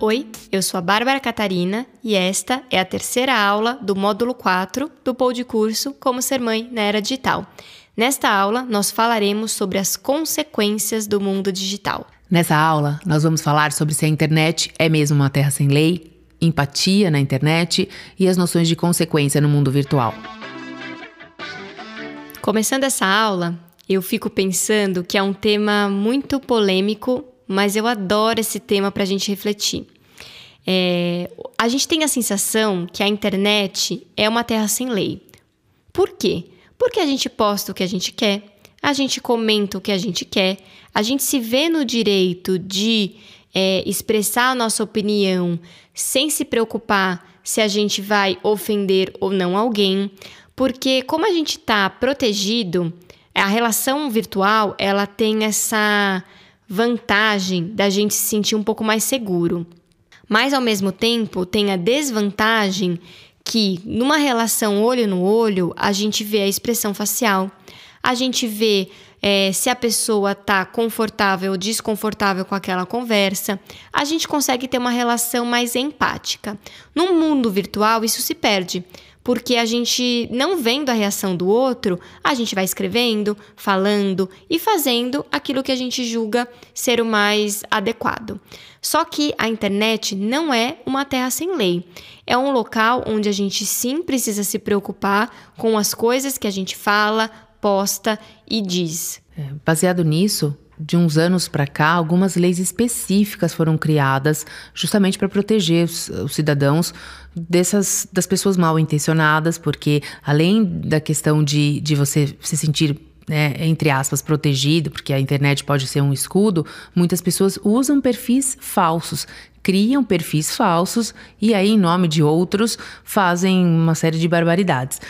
Oi, eu sou a Bárbara Catarina e esta é a terceira aula do módulo 4 do Pou de Curso Como Ser Mãe na Era Digital. Nesta aula, nós falaremos sobre as consequências do mundo digital. Nessa aula, nós vamos falar sobre se a internet é mesmo uma terra sem lei, empatia na internet e as noções de consequência no mundo virtual. Começando essa aula, eu fico pensando que é um tema muito polêmico, mas eu adoro esse tema para a gente refletir. É, a gente tem a sensação que a internet é uma terra sem lei. Por quê? Porque a gente posta o que a gente quer, a gente comenta o que a gente quer, a gente se vê no direito de é, expressar a nossa opinião sem se preocupar se a gente vai ofender ou não alguém, porque como a gente está protegido, a relação virtual ela tem essa vantagem da gente se sentir um pouco mais seguro. Mas ao mesmo tempo tem a desvantagem que numa relação olho no olho a gente vê a expressão facial, a gente vê é, se a pessoa está confortável ou desconfortável com aquela conversa, a gente consegue ter uma relação mais empática. No mundo virtual, isso se perde, porque a gente, não vendo a reação do outro, a gente vai escrevendo, falando e fazendo aquilo que a gente julga ser o mais adequado. Só que a internet não é uma terra sem lei. É um local onde a gente sim precisa se preocupar com as coisas que a gente fala, posta e diz. É, baseado nisso, de uns anos para cá, algumas leis específicas foram criadas justamente para proteger os, os, cidadãos dessas das pessoas mal intencionadas, porque além da questão de, de você se sentir né, entre aspas, protegido, porque a internet pode ser um escudo, muitas pessoas usam perfis falsos, criam perfis falsos e aí, em nome de outros, fazem uma série de barbaridades.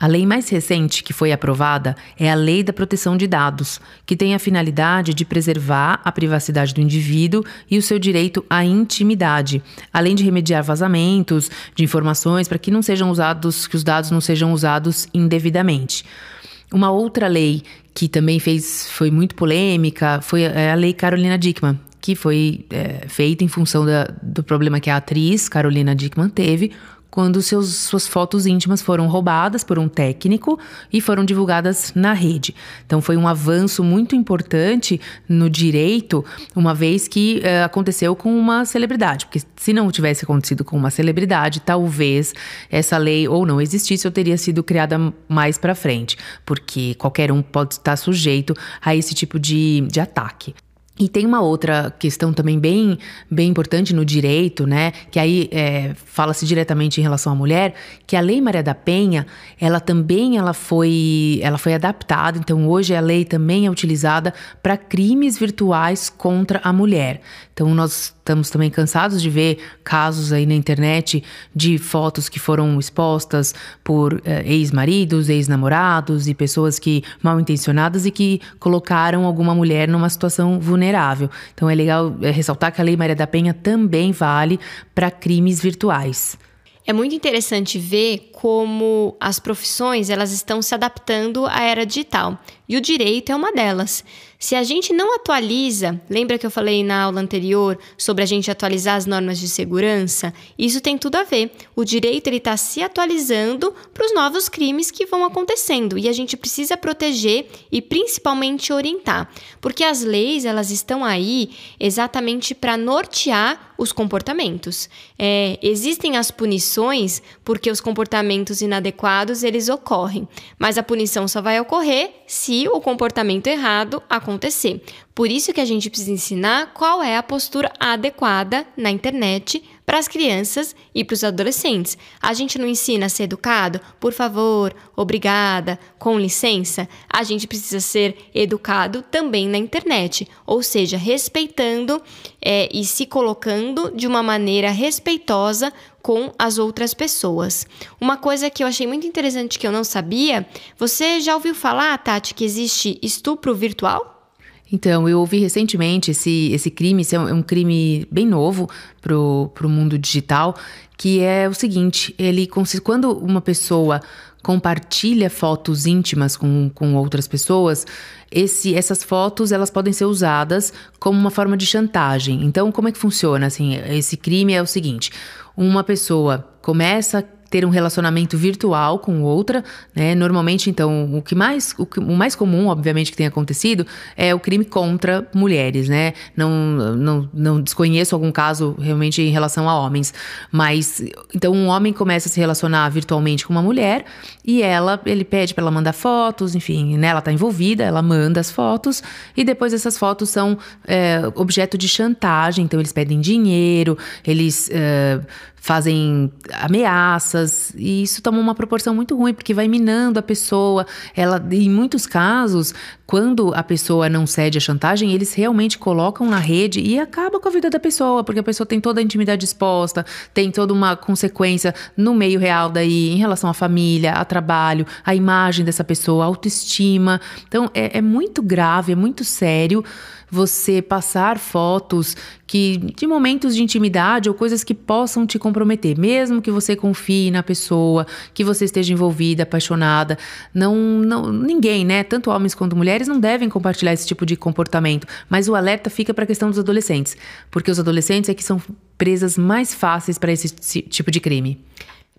A lei mais recente que foi aprovada é a Lei da Proteção de Dados, que tem a finalidade de preservar a privacidade do indivíduo e o seu direito à intimidade, além de remediar vazamentos de informações para que não sejam usados, que os dados não sejam usados indevidamente. Uma outra lei que também fez, foi muito polêmica foi a Lei Carolina Dickmann, que foi é, feita em função da, do problema que a atriz Carolina Dickmann teve quando seus, suas fotos íntimas foram roubadas por um técnico e foram divulgadas na rede. Então foi um avanço muito importante no direito, uma vez que uh, aconteceu com uma celebridade, porque se não tivesse acontecido com uma celebridade, talvez essa lei ou não existisse ou teria sido criada mais para frente, porque qualquer um pode estar sujeito a esse tipo de, de ataque. E tem uma outra questão também bem, bem importante no direito, né? Que aí é, fala-se diretamente em relação à mulher, que a Lei Maria da Penha, ela também ela foi, ela foi adaptada. Então hoje a lei também é utilizada para crimes virtuais contra a mulher. Então nós estamos também cansados de ver casos aí na internet de fotos que foram expostas por eh, ex-maridos, ex-namorados e pessoas que mal intencionadas e que colocaram alguma mulher numa situação vulnerável. Então é legal é, ressaltar que a Lei Maria da Penha também vale para crimes virtuais. É muito interessante ver como as profissões elas estão se adaptando à era digital e o direito é uma delas. Se a gente não atualiza, lembra que eu falei na aula anterior sobre a gente atualizar as normas de segurança? Isso tem tudo a ver. O direito ele está se atualizando para os novos crimes que vão acontecendo e a gente precisa proteger e principalmente orientar, porque as leis elas estão aí exatamente para nortear os comportamentos. É, existem as punições porque os comportamentos inadequados eles ocorrem, mas a punição só vai ocorrer se o comportamento errado acontecer. Por isso que a gente precisa ensinar qual é a postura adequada na internet para as crianças e para os adolescentes. A gente não ensina a ser educado? Por favor, obrigada, com licença. A gente precisa ser educado também na internet, ou seja, respeitando é, e se colocando de uma maneira respeitosa com as outras pessoas. Uma coisa que eu achei muito interessante que eu não sabia, você já ouviu falar, Tati, que existe estupro virtual? Então, eu ouvi recentemente esse, esse crime, esse é um, é crime bem novo para o mundo digital, que é o seguinte: ele quando uma pessoa compartilha fotos íntimas com, com outras pessoas, esse, essas fotos elas podem ser usadas como uma forma de chantagem. Então, como é que funciona? Assim, esse crime é o seguinte: uma pessoa começa ter um relacionamento virtual com outra, né? Normalmente, então, o que mais, o, que, o, mais comum, obviamente, que tem acontecido é o crime contra mulheres, né? Não, não, não desconheço algum caso realmente em relação a homens, mas então um homem começa a se relacionar virtualmente com uma mulher e ela, ele pede para ela mandar fotos, enfim, né? Ela tá envolvida, ela manda as fotos e depois essas fotos são é, objeto de chantagem, então eles pedem dinheiro, eles é, fazem ameaças e isso toma uma proporção muito ruim porque vai minando a pessoa. Ela, em muitos casos, quando a pessoa não cede à chantagem, eles realmente colocam na rede e acaba com a vida da pessoa, porque a pessoa tem toda a intimidade exposta, tem toda uma consequência no meio real daí em relação à família, a trabalho, a imagem dessa pessoa, a autoestima. Então é, é muito grave, é muito sério você passar fotos que de momentos de intimidade ou coisas que possam te comprometer, mesmo que você confie na pessoa, que você esteja envolvida, apaixonada, não, não ninguém, né, tanto homens quanto mulheres não devem compartilhar esse tipo de comportamento, mas o alerta fica para a questão dos adolescentes, porque os adolescentes é que são presas mais fáceis para esse tipo de crime.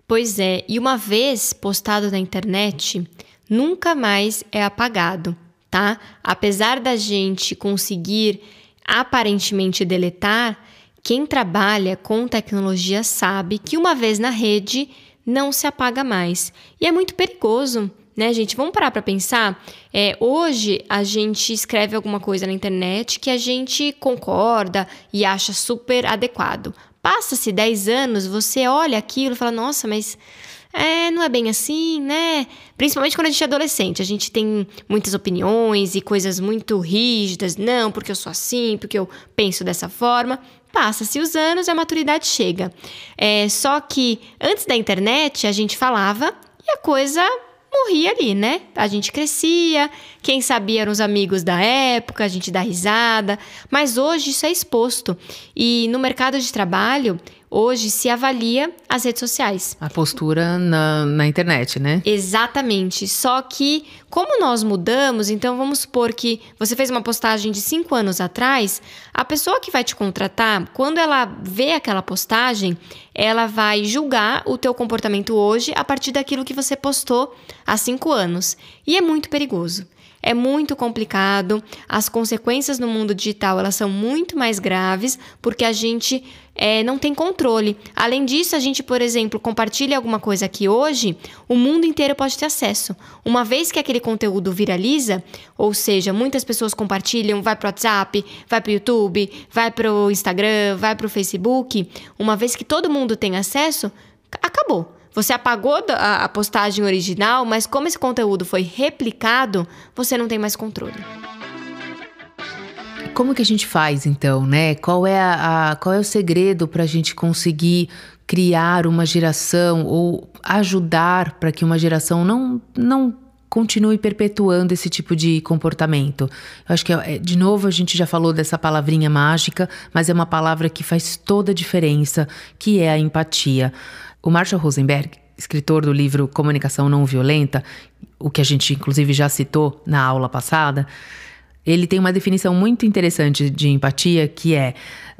Pois é, e uma vez postado na internet, nunca mais é apagado tá? Apesar da gente conseguir aparentemente deletar, quem trabalha com tecnologia sabe que uma vez na rede não se apaga mais. E é muito perigoso, né, gente? Vamos parar para pensar. É, hoje a gente escreve alguma coisa na internet que a gente concorda e acha super adequado. Passa-se 10 anos, você olha aquilo e fala: nossa, mas é, não é bem assim, né? Principalmente quando a gente é adolescente, a gente tem muitas opiniões e coisas muito rígidas, não, porque eu sou assim, porque eu penso dessa forma. Passa-se os anos e a maturidade chega. É, só que antes da internet a gente falava e a coisa morria ali, né? A gente crescia, quem sabia eram os amigos da época, a gente dá risada, mas hoje isso é exposto. E no mercado de trabalho, hoje se avalia as redes sociais. A postura na, na internet, né? Exatamente. Só que, como nós mudamos, então vamos supor que você fez uma postagem de cinco anos atrás, a pessoa que vai te contratar, quando ela vê aquela postagem, ela vai julgar o teu comportamento hoje a partir daquilo que você postou há cinco anos. E é muito perigoso. É muito complicado. As consequências no mundo digital elas são muito mais graves porque a gente é, não tem controle. Além disso, a gente, por exemplo, compartilha alguma coisa aqui hoje, o mundo inteiro pode ter acesso. Uma vez que aquele conteúdo viraliza, ou seja, muitas pessoas compartilham, vai para o WhatsApp, vai para o YouTube, vai para o Instagram, vai para o Facebook, uma vez que todo mundo tem acesso, acabou. Você apagou a postagem original, mas como esse conteúdo foi replicado, você não tem mais controle. Como que a gente faz então, né? Qual é, a, a qual é o segredo para a gente conseguir criar uma geração ou ajudar para que uma geração não, não continue perpetuando esse tipo de comportamento. Eu acho que, é, de novo, a gente já falou dessa palavrinha mágica, mas é uma palavra que faz toda a diferença, que é a empatia. O Marshall Rosenberg, escritor do livro Comunicação Não Violenta, o que a gente inclusive já citou na aula passada, ele tem uma definição muito interessante de empatia, que é: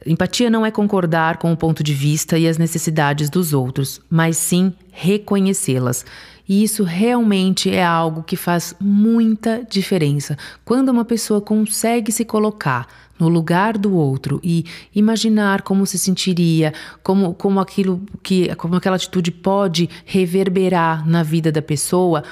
empatia não é concordar com o ponto de vista e as necessidades dos outros, mas sim reconhecê-las. E isso realmente é algo que faz muita diferença. Quando uma pessoa consegue se colocar no lugar do outro e imaginar como se sentiria, como, como aquilo que como aquela atitude pode reverberar na vida da pessoa,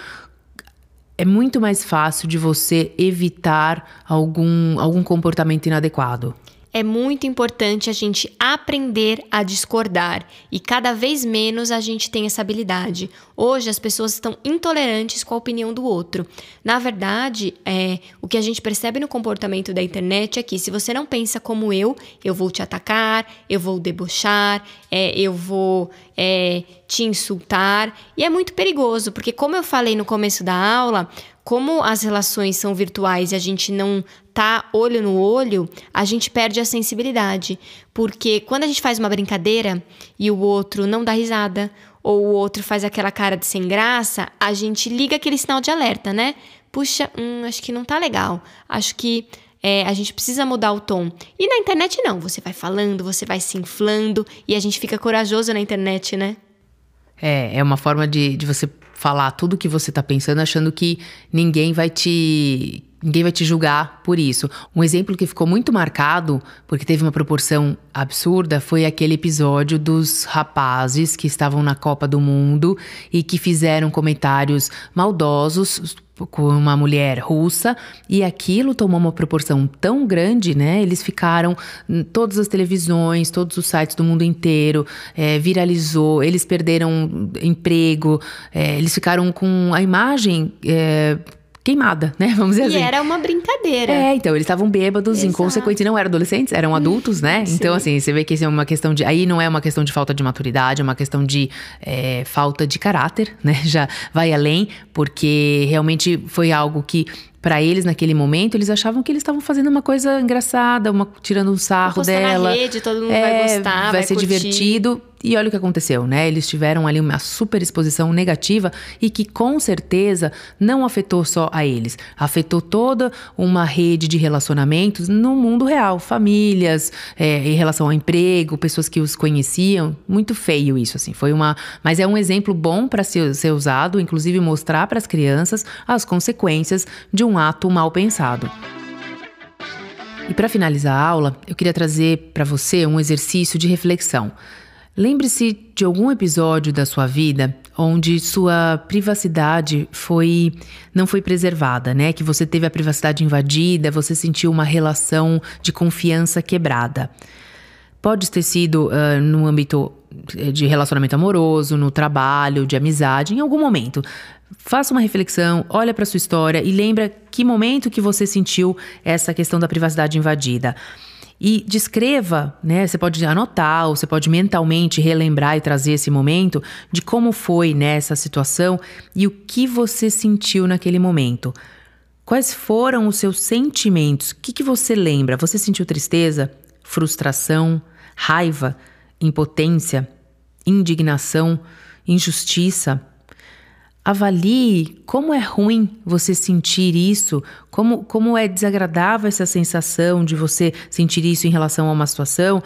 é muito mais fácil de você evitar algum, algum comportamento inadequado é muito importante a gente aprender a discordar e cada vez menos a gente tem essa habilidade. Hoje as pessoas estão intolerantes com a opinião do outro. Na verdade, é, o que a gente percebe no comportamento da internet é que se você não pensa como eu, eu vou te atacar, eu vou debochar, é, eu vou é, te insultar. E é muito perigoso, porque como eu falei no começo da aula, como as relações são virtuais e a gente não tá olho no olho, a gente perde a sensibilidade. Porque quando a gente faz uma brincadeira e o outro não dá risada, ou o outro faz aquela cara de sem graça, a gente liga aquele sinal de alerta, né? Puxa, hum, acho que não tá legal. Acho que é, a gente precisa mudar o tom. E na internet não, você vai falando, você vai se inflando e a gente fica corajoso na internet, né? É, é uma forma de, de você falar tudo o que você tá pensando, achando que ninguém vai te Ninguém vai te julgar por isso. Um exemplo que ficou muito marcado, porque teve uma proporção absurda, foi aquele episódio dos rapazes que estavam na Copa do Mundo e que fizeram comentários maldosos com uma mulher russa e aquilo tomou uma proporção tão grande, né? Eles ficaram em todas as televisões, todos os sites do mundo inteiro, é, viralizou, eles perderam emprego, é, eles ficaram com a imagem é, queimada, né? Vamos dizer e assim. E era uma brincadeira. É, então, eles estavam bêbados, Exato. inconsequentes. Não eram adolescentes, eram adultos, né? Sim. Então, assim, você vê que isso é uma questão de. Aí não é uma questão de falta de maturidade, é uma questão de é, falta de caráter, né? Já vai além, porque realmente foi algo que para eles naquele momento, eles achavam que eles estavam fazendo uma coisa engraçada, uma, tirando um sarro dela. Na rede, todo mundo é, vai gostar, vai, vai ser curtir. divertido. E olha o que aconteceu, né? Eles tiveram ali uma super exposição negativa e que com certeza não afetou só a eles, afetou toda uma rede de relacionamentos no mundo real, famílias, é, em relação ao emprego, pessoas que os conheciam. Muito feio isso, assim. Foi uma, mas é um exemplo bom para ser, ser usado, inclusive mostrar para as crianças as consequências de um ato mal pensado. E para finalizar a aula, eu queria trazer para você um exercício de reflexão. Lembre-se de algum episódio da sua vida onde sua privacidade foi não foi preservada, né? Que você teve a privacidade invadida, você sentiu uma relação de confiança quebrada. Pode ter sido uh, no âmbito de relacionamento amoroso, no trabalho, de amizade, em algum momento. Faça uma reflexão, olha para sua história e lembra que momento que você sentiu essa questão da privacidade invadida. E descreva, né? Você pode anotar, ou você pode mentalmente relembrar e trazer esse momento de como foi nessa situação e o que você sentiu naquele momento. Quais foram os seus sentimentos? O que, que você lembra? Você sentiu tristeza, frustração, raiva, impotência, indignação, injustiça? Avalie como é ruim você sentir isso, como, como é desagradável essa sensação de você sentir isso em relação a uma situação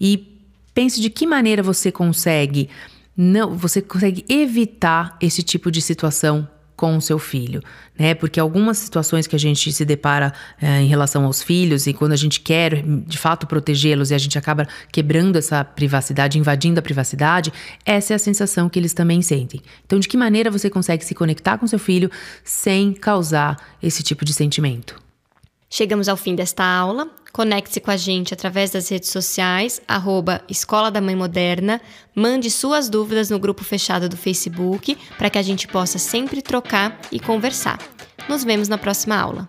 e pense de que maneira você consegue não, você consegue evitar esse tipo de situação com o seu filho, né? Porque algumas situações que a gente se depara é, em relação aos filhos e quando a gente quer de fato protegê-los e a gente acaba quebrando essa privacidade, invadindo a privacidade, essa é a sensação que eles também sentem. Então, de que maneira você consegue se conectar com seu filho sem causar esse tipo de sentimento? Chegamos ao fim desta aula. Conecte-se com a gente através das redes sociais, arroba Escola da Mãe Moderna. Mande suas dúvidas no grupo fechado do Facebook para que a gente possa sempre trocar e conversar. Nos vemos na próxima aula.